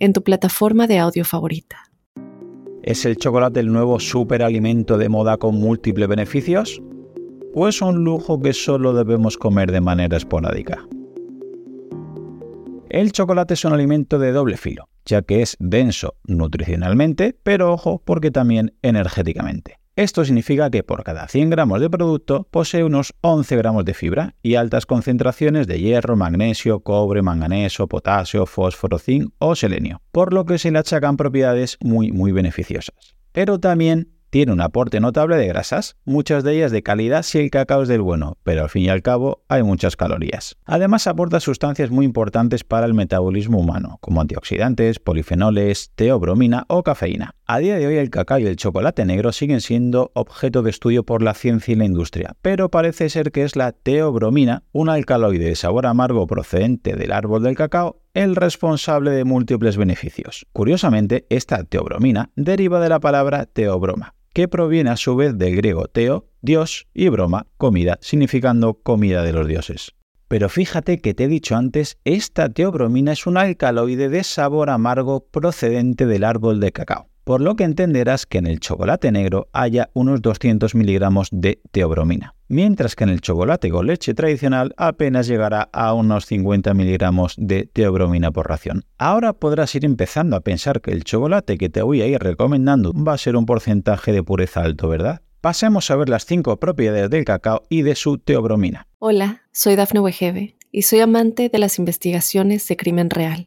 en tu plataforma de audio favorita. ¿Es el chocolate el nuevo superalimento de moda con múltiples beneficios? ¿O es un lujo que solo debemos comer de manera esporádica? El chocolate es un alimento de doble filo, ya que es denso nutricionalmente, pero ojo porque también energéticamente. Esto significa que por cada 100 gramos de producto posee unos 11 gramos de fibra y altas concentraciones de hierro, magnesio, cobre, manganeso, potasio, fósforo, zinc o selenio, por lo que se le achacan propiedades muy muy beneficiosas. Pero también tiene un aporte notable de grasas, muchas de ellas de calidad si el cacao es del bueno, pero al fin y al cabo hay muchas calorías. Además aporta sustancias muy importantes para el metabolismo humano, como antioxidantes, polifenoles, teobromina o cafeína. A día de hoy el cacao y el chocolate negro siguen siendo objeto de estudio por la ciencia y la industria, pero parece ser que es la teobromina, un alcaloide de sabor amargo procedente del árbol del cacao, el responsable de múltiples beneficios. Curiosamente, esta teobromina deriva de la palabra teobroma, que proviene a su vez del griego teo, dios, y broma, comida, significando comida de los dioses. Pero fíjate que te he dicho antes, esta teobromina es un alcaloide de sabor amargo procedente del árbol de cacao por lo que entenderás que en el chocolate negro haya unos 200 miligramos de teobromina, mientras que en el chocolate con leche tradicional apenas llegará a unos 50 miligramos de teobromina por ración. Ahora podrás ir empezando a pensar que el chocolate que te voy a ir recomendando va a ser un porcentaje de pureza alto, ¿verdad? Pasemos a ver las 5 propiedades del cacao y de su teobromina. Hola, soy Dafne Wegebe y soy amante de las investigaciones de crimen real.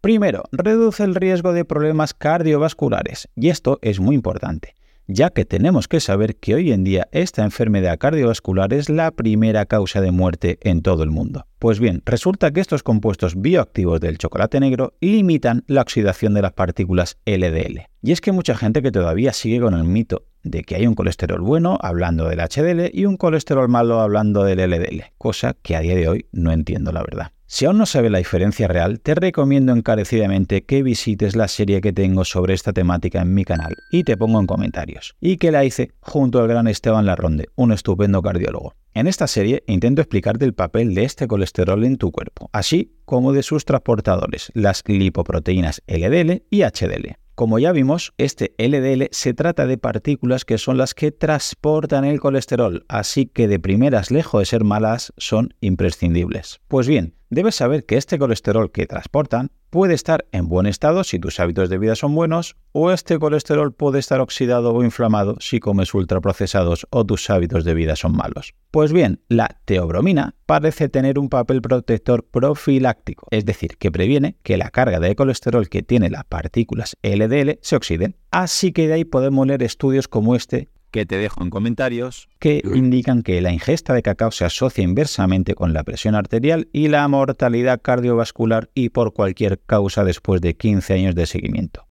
Primero, reduce el riesgo de problemas cardiovasculares, y esto es muy importante, ya que tenemos que saber que hoy en día esta enfermedad cardiovascular es la primera causa de muerte en todo el mundo. Pues bien, resulta que estos compuestos bioactivos del chocolate negro limitan la oxidación de las partículas LDL. Y es que mucha gente que todavía sigue con el mito de que hay un colesterol bueno hablando del HDL y un colesterol malo hablando del LDL, cosa que a día de hoy no entiendo la verdad. Si aún no sabes la diferencia real, te recomiendo encarecidamente que visites la serie que tengo sobre esta temática en mi canal y te pongo en comentarios, y que la hice junto al gran Esteban Larronde, un estupendo cardiólogo. En esta serie intento explicarte el papel de este colesterol en tu cuerpo, así como de sus transportadores, las lipoproteínas LDL y HDL. Como ya vimos, este LDL se trata de partículas que son las que transportan el colesterol, así que de primeras, lejos de ser malas, son imprescindibles. Pues bien, debes saber que este colesterol que transportan puede estar en buen estado si tus hábitos de vida son buenos o este colesterol puede estar oxidado o inflamado si comes ultraprocesados o tus hábitos de vida son malos. Pues bien, la teobromina parece tener un papel protector profiláctico, es decir, que previene que la carga de colesterol que tiene las partículas LDL se oxiden. Así que de ahí podemos leer estudios como este que te dejo en comentarios, que indican que la ingesta de cacao se asocia inversamente con la presión arterial y la mortalidad cardiovascular y por cualquier causa después de 15 años de seguimiento.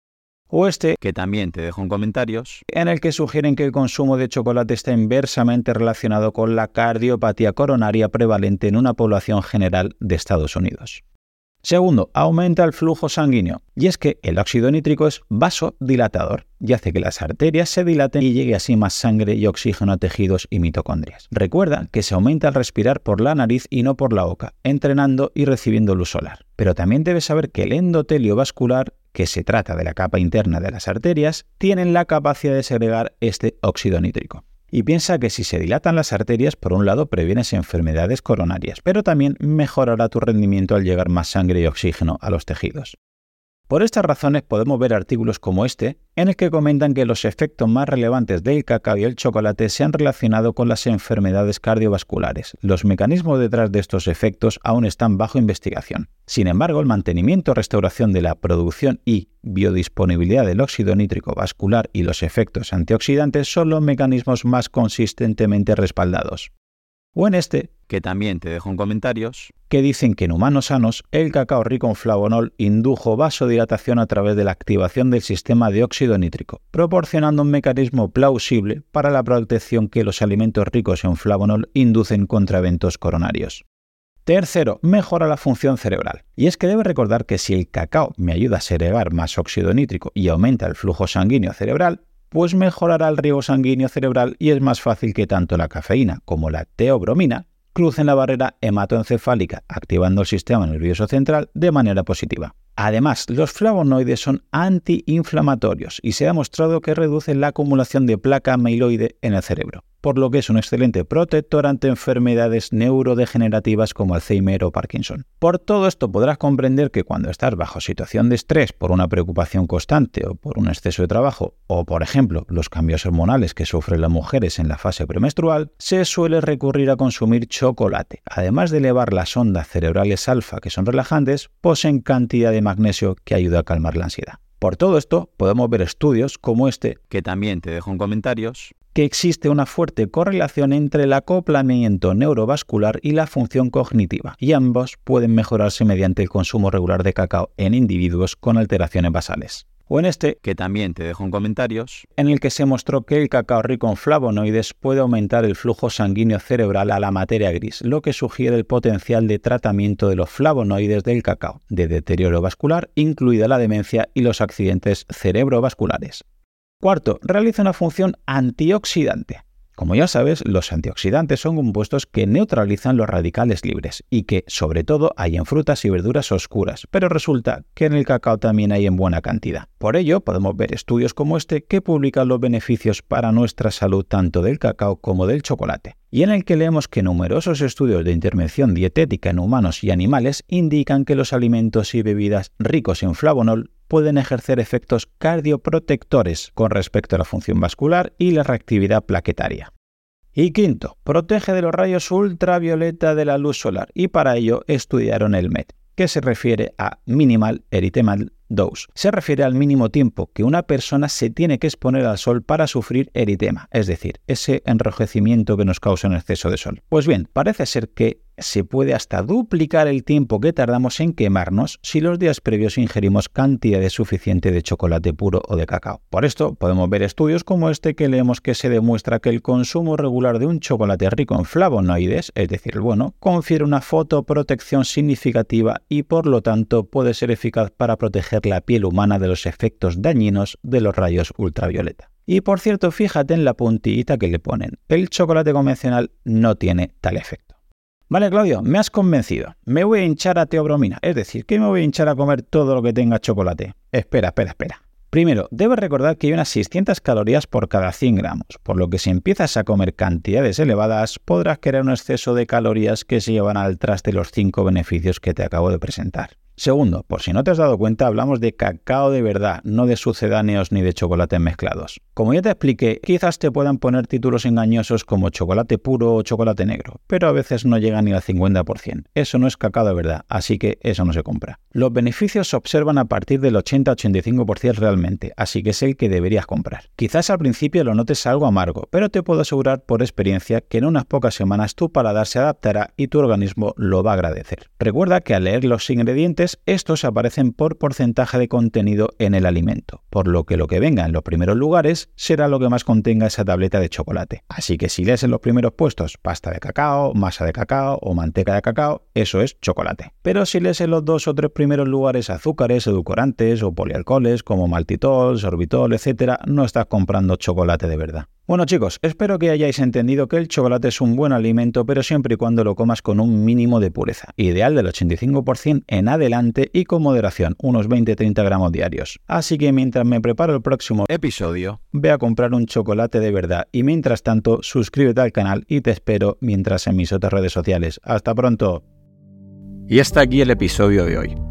O este, que también te dejo en comentarios, en el que sugieren que el consumo de chocolate está inversamente relacionado con la cardiopatía coronaria prevalente en una población general de Estados Unidos. Segundo, aumenta el flujo sanguíneo. Y es que el óxido nítrico es vasodilatador y hace que las arterias se dilaten y llegue así más sangre y oxígeno a tejidos y mitocondrias. Recuerda que se aumenta al respirar por la nariz y no por la boca, entrenando y recibiendo luz solar. Pero también debes saber que el endotelio vascular, que se trata de la capa interna de las arterias, tienen la capacidad de segregar este óxido nítrico. Y piensa que si se dilatan las arterias, por un lado previenes enfermedades coronarias, pero también mejorará tu rendimiento al llegar más sangre y oxígeno a los tejidos. Por estas razones podemos ver artículos como este, en el que comentan que los efectos más relevantes del cacao y el chocolate se han relacionado con las enfermedades cardiovasculares. Los mecanismos detrás de estos efectos aún están bajo investigación. Sin embargo, el mantenimiento restauración de la producción y biodisponibilidad del óxido nítrico vascular y los efectos antioxidantes son los mecanismos más consistentemente respaldados o en este, que también te dejo en comentarios, que dicen que en humanos sanos el cacao rico en flavonol indujo vasodilatación a través de la activación del sistema de óxido nítrico, proporcionando un mecanismo plausible para la protección que los alimentos ricos en flavonol inducen contra eventos coronarios. Tercero, mejora la función cerebral. Y es que debe recordar que si el cacao me ayuda a segregar más óxido nítrico y aumenta el flujo sanguíneo cerebral, pues mejorará el riego sanguíneo cerebral y es más fácil que tanto la cafeína como la teobromina crucen la barrera hematoencefálica, activando el sistema nervioso central de manera positiva. Además, los flavonoides son antiinflamatorios y se ha demostrado que reducen la acumulación de placa amiloide en el cerebro por lo que es un excelente protector ante enfermedades neurodegenerativas como Alzheimer o Parkinson. Por todo esto podrás comprender que cuando estás bajo situación de estrés por una preocupación constante o por un exceso de trabajo, o por ejemplo los cambios hormonales que sufren las mujeres en la fase premenstrual, se suele recurrir a consumir chocolate. Además de elevar las ondas cerebrales alfa que son relajantes, poseen cantidad de magnesio que ayuda a calmar la ansiedad. Por todo esto, podemos ver estudios como este, que también te dejo en comentarios, que existe una fuerte correlación entre el acoplamiento neurovascular y la función cognitiva, y ambos pueden mejorarse mediante el consumo regular de cacao en individuos con alteraciones basales. O en este, que también te dejo en comentarios, en el que se mostró que el cacao rico en flavonoides puede aumentar el flujo sanguíneo cerebral a la materia gris, lo que sugiere el potencial de tratamiento de los flavonoides del cacao, de deterioro vascular, incluida la demencia y los accidentes cerebrovasculares. Cuarto, realiza una función antioxidante. Como ya sabes, los antioxidantes son compuestos que neutralizan los radicales libres y que, sobre todo, hay en frutas y verduras oscuras, pero resulta que en el cacao también hay en buena cantidad. Por ello, podemos ver estudios como este que publican los beneficios para nuestra salud tanto del cacao como del chocolate, y en el que leemos que numerosos estudios de intervención dietética en humanos y animales indican que los alimentos y bebidas ricos en flavonol pueden ejercer efectos cardioprotectores con respecto a la función vascular y la reactividad plaquetaria. Y quinto, protege de los rayos ultravioleta de la luz solar y para ello estudiaron el MET, que se refiere a Minimal Erythemal Dose. Se refiere al mínimo tiempo que una persona se tiene que exponer al sol para sufrir eritema, es decir, ese enrojecimiento que nos causa un exceso de sol. Pues bien, parece ser que se puede hasta duplicar el tiempo que tardamos en quemarnos si los días previos ingerimos cantidades suficiente de chocolate puro o de cacao. Por esto podemos ver estudios como este que leemos que se demuestra que el consumo regular de un chocolate rico en flavonoides, es decir, el bueno, confiere una fotoprotección significativa y por lo tanto puede ser eficaz para proteger la piel humana de los efectos dañinos de los rayos ultravioleta. Y por cierto, fíjate en la puntillita que le ponen. El chocolate convencional no tiene tal efecto. Vale, Claudio, me has convencido. Me voy a hinchar a teobromina, es decir, que me voy a hinchar a comer todo lo que tenga chocolate. Espera, espera, espera. Primero, debes recordar que hay unas 600 calorías por cada 100 gramos, por lo que si empiezas a comer cantidades elevadas, podrás crear un exceso de calorías que se llevan al traste los 5 beneficios que te acabo de presentar. Segundo, por si no te has dado cuenta, hablamos de cacao de verdad, no de sucedáneos ni de chocolates mezclados. Como ya te expliqué, quizás te puedan poner títulos engañosos como chocolate puro o chocolate negro, pero a veces no llegan ni al 50%. Eso no es cacao de verdad, así que eso no se compra. Los beneficios se observan a partir del 80-85% realmente, así que es el que deberías comprar. Quizás al principio lo notes algo amargo, pero te puedo asegurar por experiencia que en unas pocas semanas tu paladar se adaptará y tu organismo lo va a agradecer. Recuerda que al leer los ingredientes estos aparecen por porcentaje de contenido en el alimento, por lo que lo que venga en los primeros lugares será lo que más contenga esa tableta de chocolate. Así que si lees en los primeros puestos pasta de cacao, masa de cacao o manteca de cacao, eso es chocolate. Pero si lees en los dos o tres primeros lugares azúcares, edulcorantes o polialcoholes como maltitol, sorbitol, etc., no estás comprando chocolate de verdad. Bueno chicos, espero que hayáis entendido que el chocolate es un buen alimento, pero siempre y cuando lo comas con un mínimo de pureza, ideal del 85% en adelante y con moderación, unos 20-30 gramos diarios. Así que mientras me preparo el próximo episodio, ve a comprar un chocolate de verdad y mientras tanto suscríbete al canal y te espero mientras en mis otras redes sociales. Hasta pronto. Y hasta aquí el episodio de hoy.